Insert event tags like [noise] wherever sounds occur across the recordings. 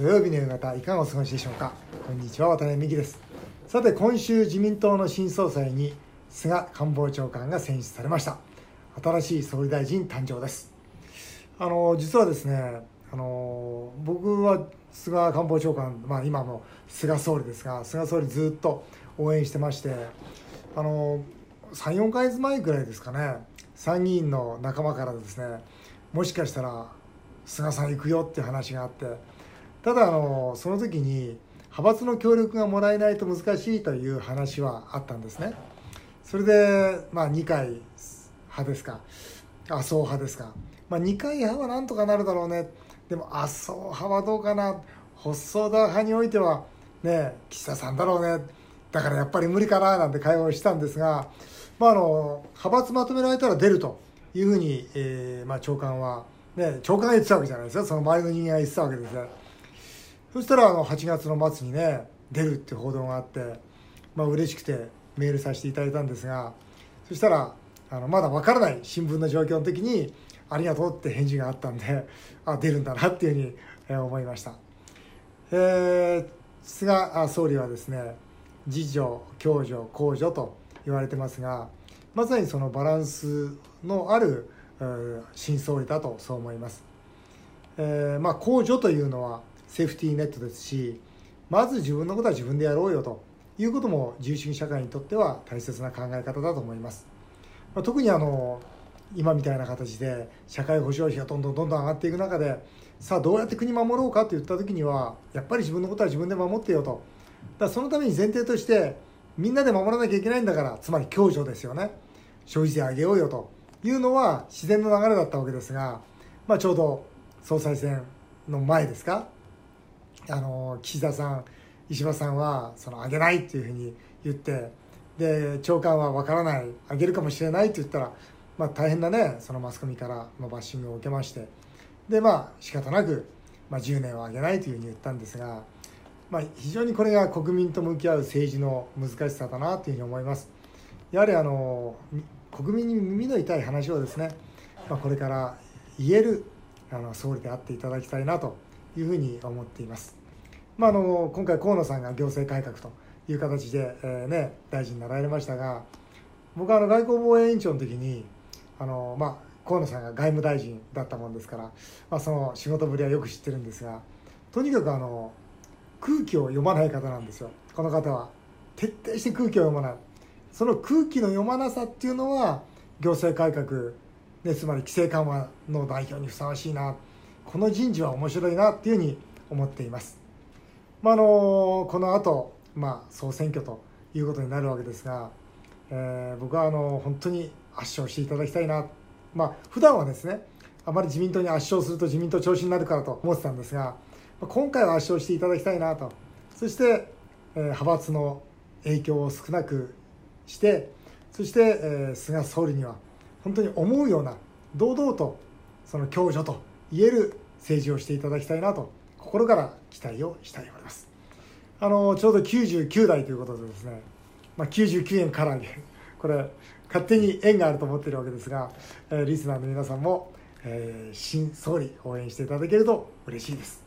土曜日の夕方いかがお過ごしでしょうか？こんにちは渡辺美希です。さて今週自民党の新総裁に菅官房長官が選出されました。新しい総理大臣誕生です。あの実はですねあの僕は菅官房長官、まあ、今も菅総理ですが菅総理ずっと応援してましてあの34か月前ぐらいですかね参議院の仲間からですねもしかしたら菅さん行くよっていう話があってただあのその時に派閥の協力がもらえないと難しいという話はあったんですね。それで、まあ、二階派ですか。麻生派ですか、まあ、二階派はなんとかなるだろうね。でも麻生派はどうかな。細田派においてはね岸田さんだろうね。だからやっぱり無理かななんて会話をしたんですが、まあ、あの派閥まとめられたら出るというふうに、えーまあ、長官は、ね、長官が言ってたわけじゃないですよ。その周りの人間が言ってたわけですねそしたらあの8月の末にね出るって報道があって、まあ嬉しくてメールさせていただいたんですがそしたらあのまだ分からない新聞の状況の時に「ありがとう」って返事があったんであ出るんだなっていうふうに、思いました。えー、菅総理はですね自助共助公助と言われてますがまさにそのバランスのある新総理だとそう思います。えー、まあ公助というのはセーフティーネットですしまず自分のことは自分でやろうよということも自由主義社会にとっては大切な考え方だと思います。ま、特にあの今みたいな形で社会保障費がどんどんどんどん上がっていく中でさあどうやって国守ろうかと言った時にはやっぱり自分のことは自分で守ってよと。だそのために前提としてみんなで守らなきゃいけないんだからつまり共助ですよね。消費税上げようよと。いうのは自然の流れだったわけですが、まあ、ちょうど総裁選の前ですかあの岸田さん石破さんはその上げないっていうふうに言ってで長官は分からない上げるかもしれないって言ったら、まあ、大変なねそのマスコミからのバッシングを受けましてでまあ仕方なく、まあ、10年は上げないというふうに言ったんですが、まあ、非常にこれが国民と向き合う政治の難しさだなというふうに思います。やはりあの国民に耳の痛い話をですね、まあ、これから言えるあの総理であっていただきたいなというふうに思っています。まあ、あの今回河野さんが行政改革という形で、えー、ね、大臣になられましたが僕はあの外交防衛委員長の時にあの、まあ、河野さんが外務大臣だったもんですから、まあ、その仕事ぶりはよく知ってるんですがとにかくあの空気を読まない方なんですよ。この方は。徹底して空気を読まない。その空気の読まなさっていうのは行政改革、ね、つまり規制緩和の代表にふさわしいな。この人事は面白いなっていうふうに思っています。まあ、あのこの後、まあ総選挙ということになるわけですが、えー、僕はあの本当に圧勝していただきたいな、まあ普段はですねあまり自民党に圧勝すると自民党調子になるからと思ってたんですが今回は圧勝していただきたいなと。そして、えー、派閥の影響を少なくしてそして、えー、菅総理には本当に思うような堂々とその共助と言える政治をしていただきたいなと心から期待をしたいと思います。あのちょうど99代ということでですね、まあ、99円から揚げ [laughs] これ勝手に縁があると思っているわけですが、えー、リスナーの皆さんも、えー、新総理応援していただけると嬉しいです。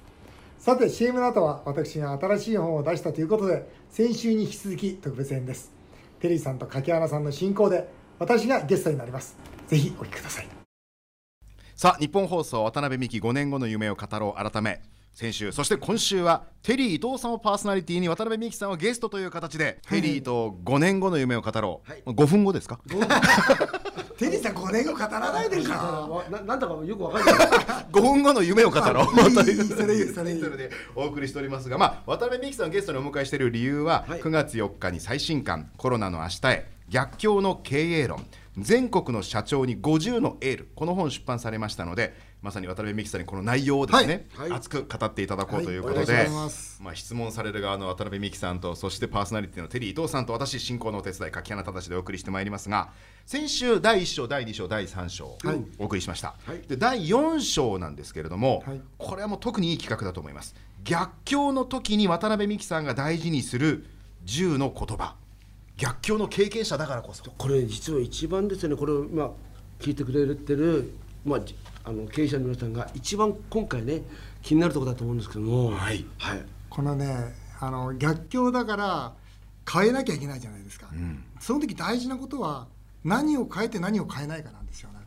さて CM の後は私が新しい本を出したということで先週に引き続き特別編です。テリーさんと柿原さんの進行で私がゲストになります。ぜひお聞きください。さあ日本放送渡辺美希5年後の夢を語ろう改め。先週。そして今週はテリー伊藤さんをパーソナリティに渡辺美樹さんをゲストという形で、テリーと5年後の夢を語ろう、はい、5分後ですか？[laughs] テリーさん5年後語らないでしょ。ななんだかよくわかんない。[laughs] 5分後の夢を語ろう。というそれそれでお送りしておりますが、まあ、渡辺美樹さんをゲストにお迎えしている理由は、はい、9月4日に最新刊「コロナの明日へ逆境の経営論」全国の社長に50のエール。この本出版されましたのでまさに渡辺美樹さんにこの内容をですね、はい。はい、熱く語っていただこうとい。うことで、はい、まあ、質問される側の渡辺美樹さんとそしてパーソナリティのテリー伊藤さんと私進行のお手伝い柿花忠でお送りしてまいりますが先週第1章第2章第3章お送りしました、で第4章なんですけれども、これはもう特にいい企画だと思います。逆境の時に渡辺美樹さんが大事にする10の言葉。逆境の経験者だからこそ。これ実は一番ですね。これをまあ聞いてくれてる、まあ、あの経営者の皆さんが一番今回ね気になるところだと思うんですけども。はい。はい。このねあの逆境だから変えなきゃいけないじゃないですか、ん。その時大事なことは何を変えて何を変えないかなんですよね。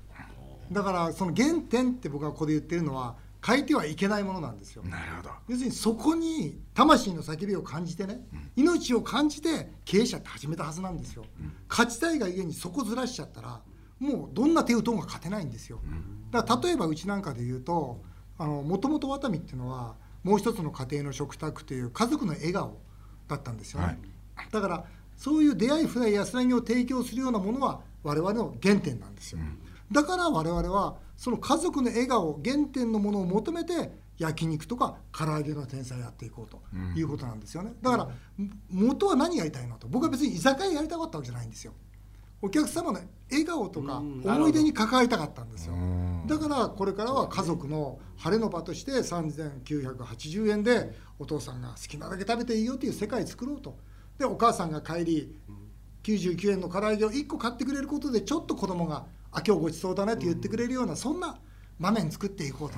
だからその原点って僕がここで言ってるのは変えてはいけないものなんですよ。なるほど。要するにそこに魂の叫びを感じてね、命を感じて経営者って始めたはずなんですよ、勝ちたいがゆえにそこずらしちゃったらもうどんな手打とうが勝てないんですよ、だから例えばうちなんかで言うともともとワタミっていうのはもう一つの家庭の食卓という家族の笑顔だったんですよね、だからそういう出会い触れ安らぎを提供するようなものは我々の原点なんですよ、だから我々はその家族の笑顔原点のものを求めて焼肉とか唐揚げの天才やっていこうということなんですよね。だから元は何やりたいのと。僕は別に居酒屋やりたかったわけじゃないんですよお客様の笑顔とか思い出に関わりたかったんですよ。だからこれからは家族の晴れの場として3980円でお父さんが好きなだけ食べていいよという世界作ろうと。でお母さんが帰り99円の唐揚げを1個買ってくれることでちょっと子供が「あ今日ごちそうだね」って言ってくれるようなそんな場面作っていこうと。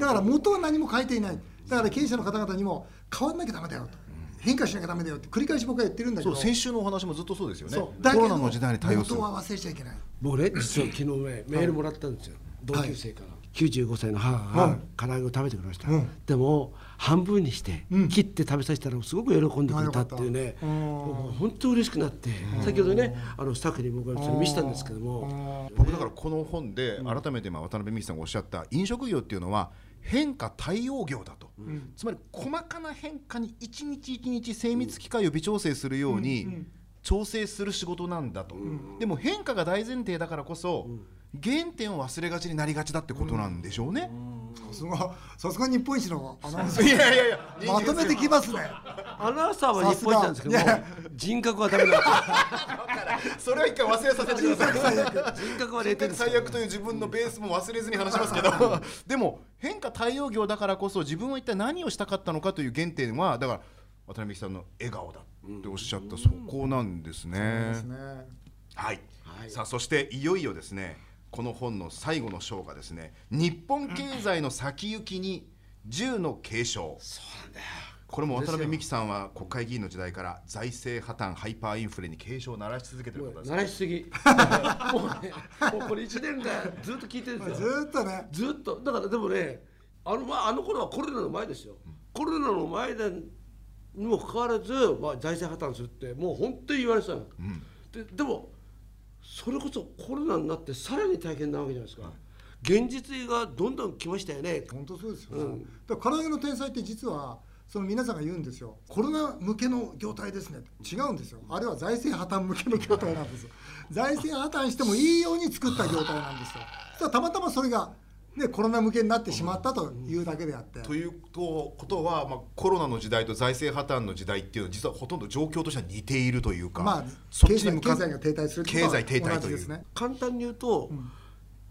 だから元は何も変えていない。だから経営者の方々にも変わんなきゃダメだよと変化しなきゃダメだよって繰り返し僕は言ってるんだけど。そう先週のお話もずっとそうですよね。そう。だけどコロナの時代に対応する。元は忘れちゃいけない。僕ね実は昨日ねメールもらったんですよ。同級生から、95歳の母が唐揚げを食べてくれました、うん。でも半分にしてうん。切って食べさせたらすごく喜んでくれたっていうね、うんもう本当嬉しくなって、先ほどねあのスタッフに僕はそれ見せたんですけども、僕だからこの本で改めて今渡辺美樹さんがおっしゃった飲食業っていうのは変化対応業だと、つまり細かな変化に一日一日精密機械を微調整するように調整する仕事なんだと、でも変化が大前提だからこそ、原点を忘れがちになりがちだってことなんでしょうね、さすがさすが日本一のアナウンサー。いやいやいや。まとめてきますね。アナウンサーは日本一なんですけど人格はダメなんですよ。[laughs] それは一回忘れさせてください。人格は0点最悪という自分のベースも忘れずに話しますけど。[laughs] でも変化対応業だからこそ自分は一体何をしたかったのかという原点はだから渡辺さんの笑顔だっておっしゃったそこなんですね。ですね。はい、はい。さあそしていよいよですねこの本の最後の章がですね日本経済の先行きに10の継承。そうなんだよ。これも渡辺美樹さんは国会議員の時代から財政破綻ハイパーインフレに警鐘を鳴らし続けてるもう方です鳴らしすぎ。[laughs] もうねもうこれ1年間ずっと聞いてるんですずよーっとね。ずっと。だからでもねあの,、まあ、あの頃はコロナの前ですよ、コロナの前でにもかかわらず、まあ、財政破綻するってもう本当に言われてたの、ででもそれこそコロナになってさらに大変なわけじゃないですか、現実がどんどん来ましたよね。本当そうですよね、だから唐揚げの天才って実はその皆さんが言うんですよ。コロナ向けの業態ですね。違うんですよ。あれは財政破綻向けの業態なんですよ。財政破綻してもいいように作った業態なんですよ。たまたまそれが、ね、コロナ向けになってしまったというだけであって、ということは、まあ、コロナの時代と財政破綻の時代っていうのは実はほとんど状況としては似ているというか、まあそっ経ちに向か済経済が停滞する経済停滞という。ね。簡単に言うと、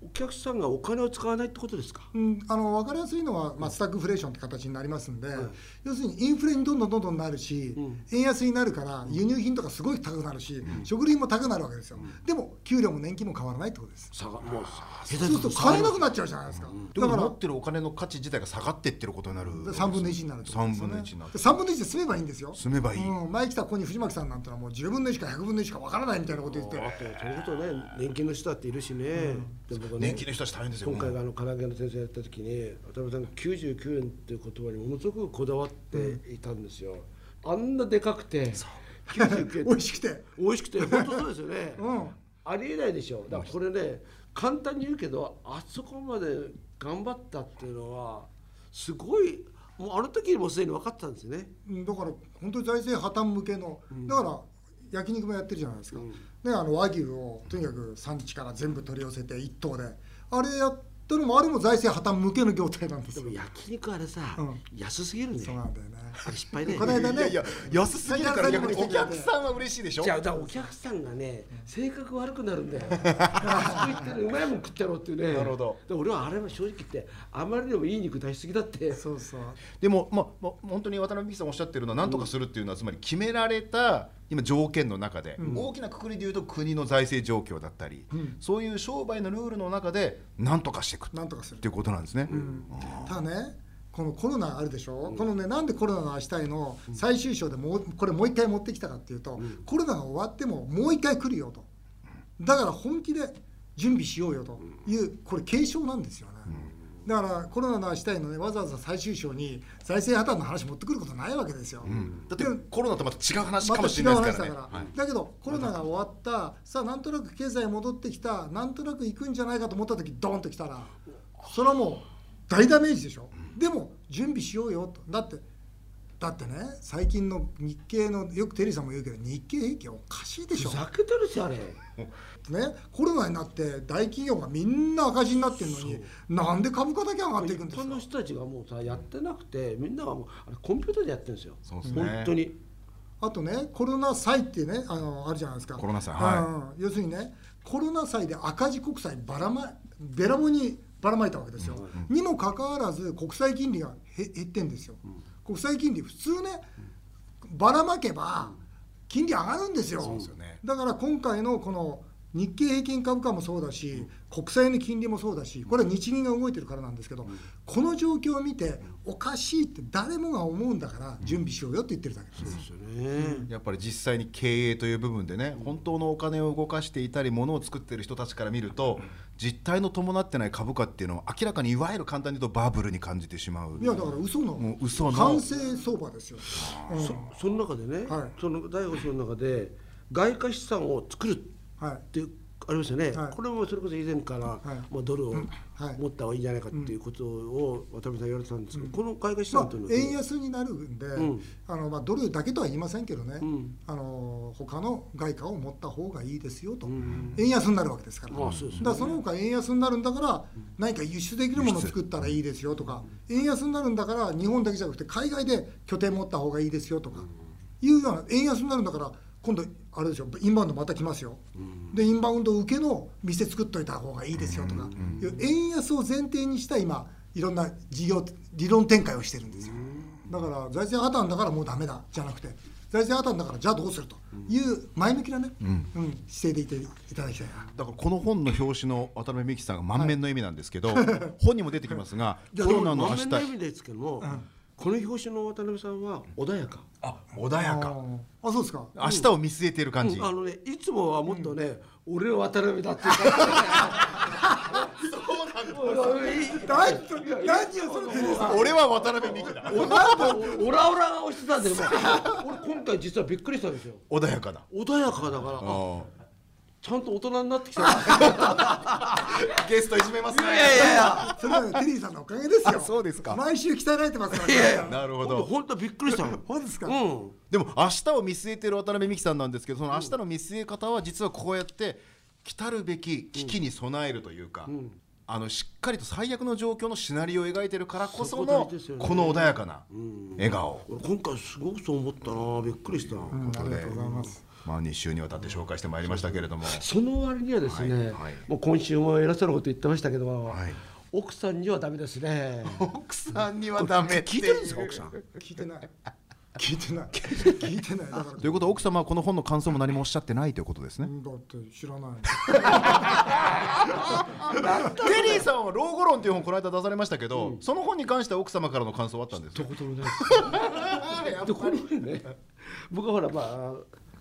お客さんがお金を使わないってことですか？うん、あの分かりやすいのは、まあ、スタッグフレーションって形になりますんで、要するにインフレにどんどんどんどんなるし、円安になるから輸入品とかすごい高くなるし、食料品も高くなるわけですよ、でも給料も年金も変わらないってことです。差がもうそうすると買えなくなっちゃうじゃないですか、だから持ってるお金の価値自体が下がってってることになる。3分の1になるってことですよ3分のね1になる。で3分の1で済めばいいんですよ。住めばいい、うん、前来たここに藤巻さんなんてのはもう10分の1か100分の1か分からないみたいなこと言って。あとそれこそね年金の人だっているしね、で僕ね。年金の人たち大変ですよ。今回あの唐揚げの先生やった時に渡辺さんが99円っていう言葉にものすごくこだわっていたんですよ、あんなでかくて99円。美味しくて。美味しくて本当そうですよね、うん。ありえないでしょ。だからこれね簡単に言うけどあそこまで頑張ったっていうのはすごいもうあの時にもうすでに分かってたんですよね。うん。だから本当に財政破綻向けの、だから焼肉もやってるじゃないですか、ね、あの和牛をとにかく産地から全部取り寄せて一頭であれやったのもあれも財政破綻向けの業態なんですよ。でも焼肉あれさ、うん。安すぎるね。そうなんだよね。あれ失敗ね。この間ねいやいや安すぎるから逆にお客さんは嬉しいでしょ？じゃあお客さんがね性格悪くなるんだよ。あそこ行ってねうまいもん食ってやろうっていうね。なるほど。で俺はあれは正直言ってあまりにもいい肉出しすぎだって。そうそう。でも、まあまあ、本当に渡辺美樹さんおっしゃってるのは何とかするっていうのは、つまり決められた今条件の中で、大きな括りで言うと国の財政状況だったり、そういう商売のルールの中で何とかしていく。っなんとかする。ていうことなんですね。ただねこのコロナあるでしょ、うん、このねなんでコロナの明日への最終章でもうこれもう一回持ってきたかっていうと、うん、コロナが終わってももう一回来るよと。だから本気で準備しようよというこれ継承なんですよね、だからコロナの明日へのねわざわざ最終章に財政破綻の話持ってくることないわけですよ、だってコロナとまた違う話かもしれないですから。ね、ま、だだけどコロナが終わったさあなんとなく経済戻ってきたなんとなく行くんじゃないかと思った時ドーンときたらそれはもう大ダメージでしょ、でも準備しようよと。だってだってね最近の日経のよくテリーさんも言うけど日経平均おかしいでしょ。ふざけてるしあれ。ねコロナになって大企業がみんな赤字になってるのになんで株価だけ上がっていくんですか？一般の人たちがもうさやってなくてみんながもうあれコンピューターでやってるんですよ。そうです、ね、本当に。あとねコロナ債ってねあのあるじゃないですか。コロナ債はい、要するにねコロナ債で赤字国債ばらまべらぼにばらまいたわけですよ、うん、にもかかわらず国債金利が減ってんですよ、うん、国債金利普通ねばらまけば金利上がるんですよ、ね、だから今回のこの日経平均株価もそうだし、国債の金利もそうだしこれは日銀が動いてるからなんですけど、この状況を見ておかしいって誰もが思うんだから準備しようよって言ってるだけです,、ね、やっぱり実際に経営という部分でね本当のお金を動かしていたり物を作ってる人たちから見ると実態の伴ってない株価っていうのは明らかにいわゆる簡単に言うとバブルに感じてしまう。いやだから嘘のもう嘘の。完成相場ですよ、うん、そその中でね、はい、その大保証の中で外貨資産を作るっていうありましたね、はい、これもそれこそ以前から、はい、まあ、ドルを持った方がいいんじゃないかっていうことを渡辺さん言われてたんですけど、うん、この海外資産というのは、まあ、円安になるんで、うん、あのまあ、ドルだけとは言いませんけどね、うん、あの他の外貨を持った方がいいですよと、円安になるわけですから、まあそ、ね、だその他円安になるんだから何か輸出できるものを作ったらいいですよとか円安になるんだから日本だけじゃなくて海外で拠点持った方がいいですよとかいうような円安になるんだから今度あれでしょインバウンドまた来ますよ、うん、でインバウンド受けの店作っといた方がいいですよとか、うん、円安を前提にした今いろんな事業理論展開をしてるんですよ、だから財政破綻だからもうダメだじゃなくて財政破綻だからじゃあどうするという前向きなね、うん、うん、姿勢でいていただきたいな。だからこの本の表紙の渡辺美樹さんが満面の意味なんですけど、はい、本にも出てきますがコロナの明日。満面の意味ですけども、この表紙の渡辺さんは穏やか。あ、穏やか。あ、そうですか。明日を見据えている感じ。あのね、いつもはもっとね、俺は渡辺だっていう感じ。そうなん俺は渡辺美樹だ。オラオラが押してたんだけど、俺今回実はびっくりしたんですよ。穏やかだ。穏やかだから。ちゃんと大人になってきた [laughs] ゲストいじめますね。いやいやいや。それはテリーさんのおかげですよ。そうですか。毎週鍛えられてますから、ね、いやいやなるほど。本当びっくりした [laughs] 本ですか、うん、でも明日を見据えてる渡辺美樹さんなんですけどその明日の見据え方は実はこうやって来たるべき危機に備えるというか、うん。あのしっかりと最悪の状況のシナリオを描いてるからこその、ね、この穏やかな笑顔、うん、今回すごくそう思ったな。びっくりした、うん、ありがとうございますまあ、2週にわたって紹介してまいりましたけれども。その割にはですね、はいはい、もう今週も偉そうなこと言ってましたけど、はい、奥さんにはダメですね。[laughs] 奥さんにはダメ聞いてるんですか奥さん？聞いてない。聞いてない。[laughs] 聞いてない。ということは奥様はこの本の感想も何もおっしゃってないということですね。だって知らない。[laughs] テリーさんは「老後論」という本この間出されましたけど、うん、その本に関しては奥様からの感想はあったんですか？一言もないです。でこのね僕はほらまあ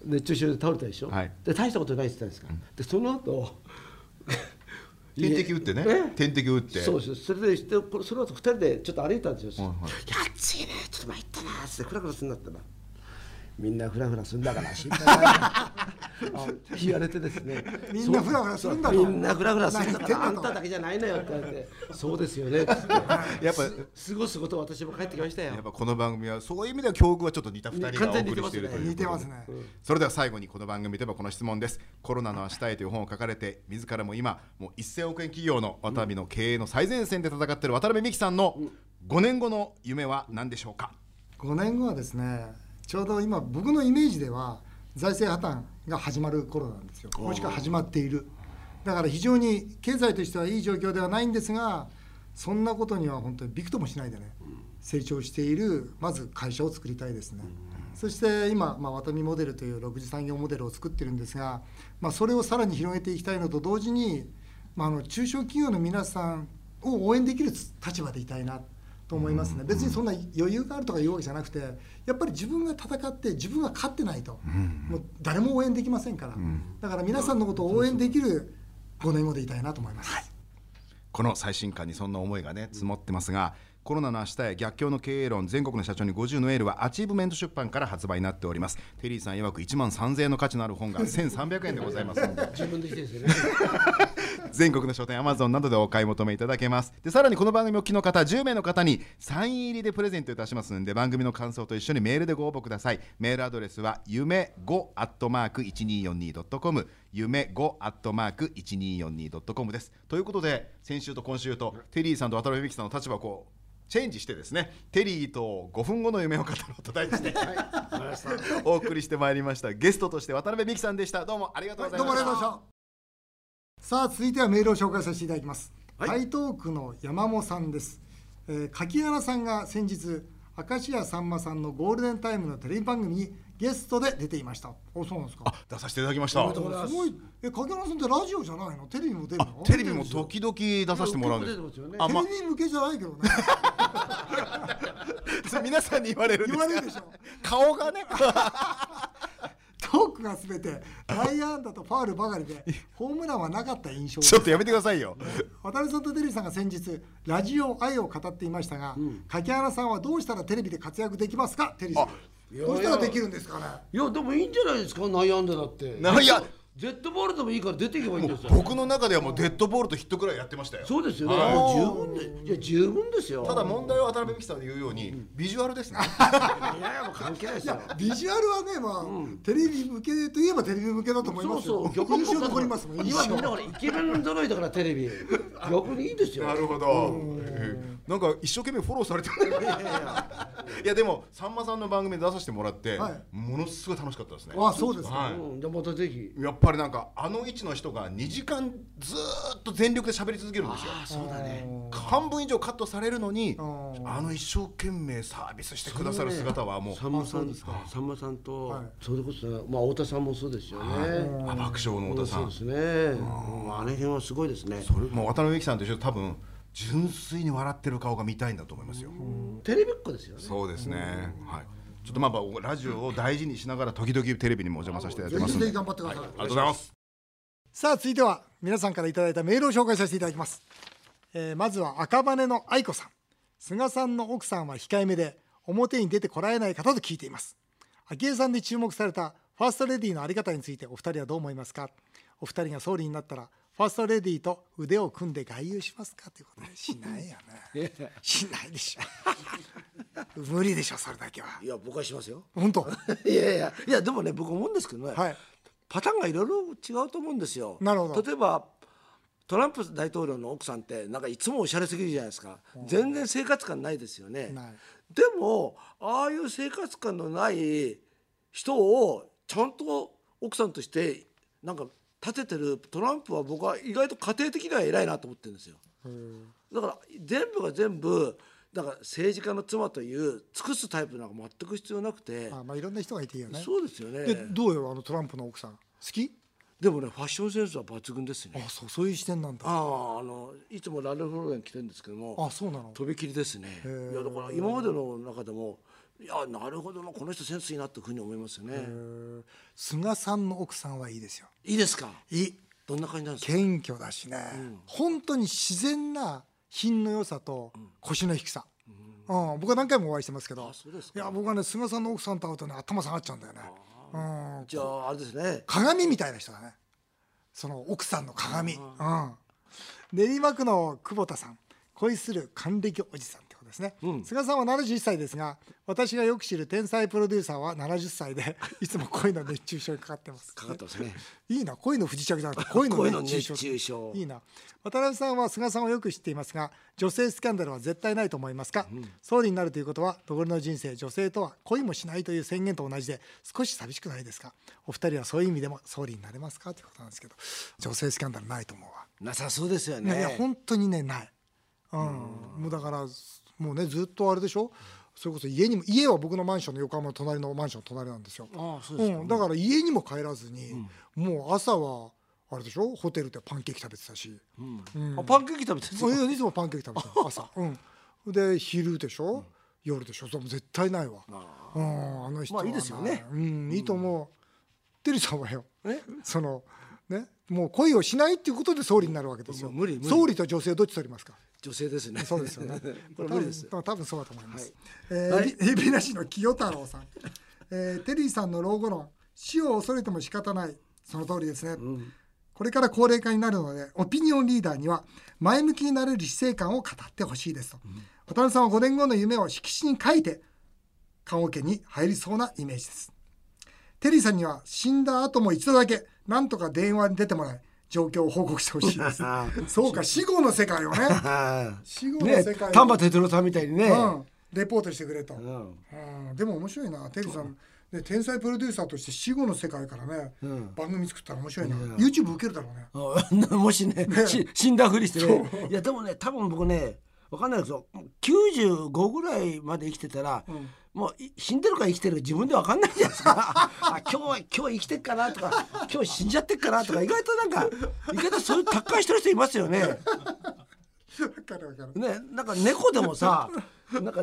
熱中症で倒れたでしょ、はい、で大したことないって言ったんですか、うん、でその後 [laughs] 点滴打ってね。点滴打って。そうです。それでその後二人でちょっと歩いたんですよ「はいはい、いや暑いねちょっと参ったな」っつってフラフラするんだったらみんなフラフラするんだから心配な。い [laughs] 言われてですね。みんなフラフラするんだみんなフラフラするんだからあんただけじゃないのよって言われて。そうですよね。やっぱ過ごすこと私も帰ってきましたよ。やっぱこの番組はそういう意味では境遇はちょっと似た二人がお送りしているという似てますね、それでは最後にこの番組ではこの質問です。コロナの明日へという本を書かれて自らも今もう1000億円企業の渡辺の経営の最前線で戦っている渡辺美樹さんの5年後の夢は何でしょうか？5年後はですねちょうど今僕のイメージでは財政破綻が始まる頃なんですよ。もしくは始まっている。だから非常に経済としてはいい状況ではないんですがそんなことには本当にびくともしないでね成長しているまず会社を作りたいですね。そして今、まあ、ワタミモデルという6次産業モデルを作ってるんですが、まあ、それをさらに広げていきたいのと同時に、まあ、あの中小企業の皆さんを応援できる立場でいたいなと思いますね。別にそんな余裕があるとかいうわけじゃなくてやっぱり自分が戦って自分が勝ってないと、もう誰も応援できませんから、だから皆さんのことを応援できる5年後でいたいなと思います。この最新刊にそんな思いがね詰まってますが、コロナの明日へ逆境の経営論全国の社長に50のエールはアチーブメント出版から発売になっております。テリーさん曰く1万3000円の価値のある本が1300円でございます自分で来てですよね。[laughs] 全国の書店アマゾンなどでお買い求めいただけます。でさらにこの番組を聞きの方10名の方にサイン入りでプレゼントいたしますので番組の感想と一緒にメールでご応募ください。メールアドレスは夢5アットマーク 1242.com 夢5アットマーク 1242.com です。ということで先週と今週とテリーさんと渡辺美樹さんの立場をこうチェンジしてですねテリーと5分後の夢を語ろうと題して、お送りしてまいりました。ゲストとして渡辺美樹さんでした。どうもありがとうございました、もありがとうございました。さあ続いてはメールを紹介させていただきます、はい。台東区の山本さんです、えー、柿原さんが先日明石家さんまさんのゴールデンタイムのテレビ番組にゲストで出ていました。おそうなんですか。あ出させていただきました。すごいえ柿原さんってラジオじゃないの？テレビも出るの？テレビも時々出させてもらうんです。すよね。テレビ向けじゃないけどね [laughs] それ皆さんに言われるんですか？言われるでしょ。顔がね。[laughs] トークがすべて内野安打とファウルばかりでホームランはなかった印象です。ちょっとやめてくださいよ。渡辺さんとテリーさんが先日ラジオ愛を語っていましたが、柿原さんはどうしたらテレビで活躍できますか？テリーさん。どうしたらできるんですかね？いやでもいいんじゃないですか？悩んでだって。ないやジェットボールでもいいから出ていけばいいんですよ。僕の中ではもうデッドボールとヒットくらいやってましたよ。そうですよね。はい。もう十分でいや十分ですよ。ただ問題は渡辺美樹さんが言うようにビジュアルですね。いやいやもう関係ないですよ。ビジュアルはねまあ、テレビ向けといえばテレビ向けだと思いそうますよ。そう逆に印象残りますもん印今みんな象ほらイケメン揃いだからテレビ。逆にいいですよ。なるほど。えーなんか一生懸命フォローされてる。いやでもさんまさんの番組で出させてもらって、はい。ものすごい楽しかったですね。あそうですか、はいうん。じゃあまたぜひ。やっぱりなんかあの位置の人が2時間ずーっと全力で喋り続けるんですよ。あそうだね。半分以上カットされるのにーあの一生懸命サービスしてくださる姿はもう。さんまさんですか。さんまさんと、はい。それこそまあ太田さんもそうですよね、あ爆笑の太田さん。そうですね、うんあの辺はすごいですね。それもう渡辺美樹さんと一緒で多分純粋に笑ってる顔が見たいんだと思いますよ。テレビっ子ですよね。そうですね。はいちょっとまあまあラジオを大事にしながら時々テレビにもお邪魔させていただいてますんで。ぜひぜひ頑張ってください、ありがとうございます。さあ続いては皆さんからいただいたメールを紹介させていただきます、えーまずは赤羽の愛子さん。菅さんの奥さんは控えめで表に出てこられない方と聞いています。昭恵さんで注目されたファーストレディーのあり方についてお二人はどう思いますか？お二人が総理になったらファーストレディーと腕を組んで外遊しますか？ということでしないよね。[laughs] しないでしょ。[laughs] 無理でしょそれだけは。いや僕はしますよ。本当？[laughs] いやいやいやでもね僕思うんですけどね、はい。パターンがいろいろ違うと思うんですよ。なるほど。例えばトランプ大統領の奥さんってなんかいつもおしゃれすぎるじゃないですか。全然生活感ないですよね。ない。でもああいう生活感のない人をちゃんと奥さんとしてなんか立ててるトランプは僕は意外と家庭的には偉いなと思ってるんですよ。だから全部が全部だから政治家の妻という尽くすタイプなんか全く必要なくて。あまあいろんな人がいていいよね。そうですよね。でどうよあのトランプの奥さん。好き？でもねファッションセンスは抜群ですね。あそうそういう視点なんだ。あああのいつもラルフローレン着てるんですけどもあそうなの。とびきりですね。いやだから今までの中でもいやなるほどなこの人センスいいなっていうふうに思いますよね。菅さんの奥さんはいいですよ。いいですか？いい。どんな感じなんですか？謙虚だしね、本当に自然な品の良さと腰の低さ、うん。僕は何回もお会いしてますけど。いや僕はね菅さんの奥さんと会うとね頭下がっちゃうんだよね、うん、じゃああれですね。鏡みたいな人だね。その奥さんの鏡、うん、練馬区の久保田さん。恋する還暦おじさんですね、菅さんは71歳ですが私がよく知る天才プロデューサーは70歳で [laughs] いつも恋の熱中症にかかってます。かかってますね。いいな恋の不時着じゃなくて恋の [laughs] 熱中症。いいな。渡辺さんは菅さんをよく知っていますが女性スキャンダルは絶対ないと思いますか、総理になるということは残りの人生女性とは恋もしないという宣言と同じで少し寂しくないですか？お二人はそういう意味でも総理になれますか？ということなんですけど女性スキャンダルないと思うわ。なさそうですよいやいやね本当にねない、うん、もうだからもうねずっとあれでしょ？それこそ家にも家は僕のマンションの横浜の隣のマンションの隣なんですよ。ああそうですか。うん、だから家にも帰らずに、もう朝はあれでしょ？ホテルでパンケーキ食べてたし、あパンケーキ食べてるそういつもパンケーキ食べてた [laughs] 朝、うん、で昼でしょ、夜でしょ？それも絶対ないわ。あうん。あの人はまあいいですよね。うん。いいと思う、テリーさんはよ。え？そのねもう恋をしないっていうことで総理になるわけですよ。無理無理。総理と女性どっち取りますか？女性ですね。そうですよね。[laughs] これ無理です。多分多分そうだと思います、はい。えーはい。リナ [laughs] 市の清太郎さん、えーテリーさんの老後論死を恐れても仕方ない。その通りですね、うん。これから高齢化になるのでオピニオンリーダーには前向きになれる死生観を語ってほしいですと、渡辺さんは5年後の夢を色紙に書いて棺桶に入りそうなイメージです。テリーさんには死んだ後も一度だけなんとか電話に出てもらい状況を報告してほしいです。[laughs] そうか死後の世界をね。[laughs] あ死後のね世界。を、丹波哲郎さんみたいにね、うん、レポートしてくれと、うん。うん、でも面白いな。テリーさん、ね、天才プロデューサーとして死後の世界からね、ん。番組作ったら面白いな、いや YouTube 受けるだろうね。あ [laughs] もしねし死んだふりしてね。いやでもね多分僕ねわかんないですよ。95ぐらいまで生きてたら、もうい死んでるか生きてるか自分でわかんないじゃないですか。[laughs] あ今日は今日生きてっかなとか今日死んじゃってっかなとか意外となんか意外とそういう達観してる人いますよね。わかるわかる。ねなんか猫でもさ [laughs] なんか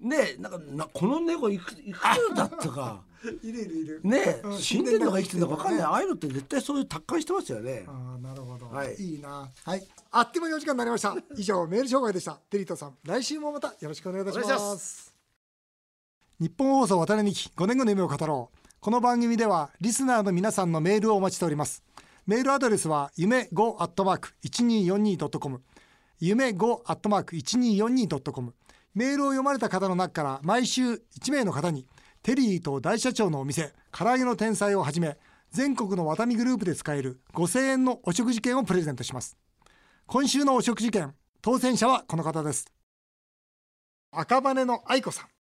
ねなんかなこの猫いくいくつだったか。[laughs] いるいるいる。ねうん死んでるのか生きてるのか分かんない、ね。ああいうのって絶対そういう達観してますよね。ああなるほど、はい。い、いな。はい。あっという間にお時間になりました。以上メール紹介でした。テリートさん。来週もまたよろしくお願いいたします日本放送渡辺美希5年後の夢を語ろう。この番組ではリスナーの皆さんのメールをお待ちしております。メールアドレスは夢 5-1242.com 夢 5-1242.com メールを読まれた方の中から毎週1名の方にテリーと大社長のお店唐揚げの天才をはじめ全国のワタミグループで使える5000円のお食事券をプレゼントします。今週のお食事券当選者はこの方です。赤羽の愛子さん。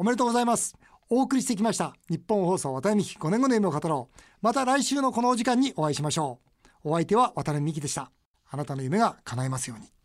おめでとうございます。お送りしてきました。日本放送渡辺美希5年後の夢を語ろう。また来週のこのお時間にお会いしましょう。お相手は渡辺美希でした。あなたの夢が叶いますように。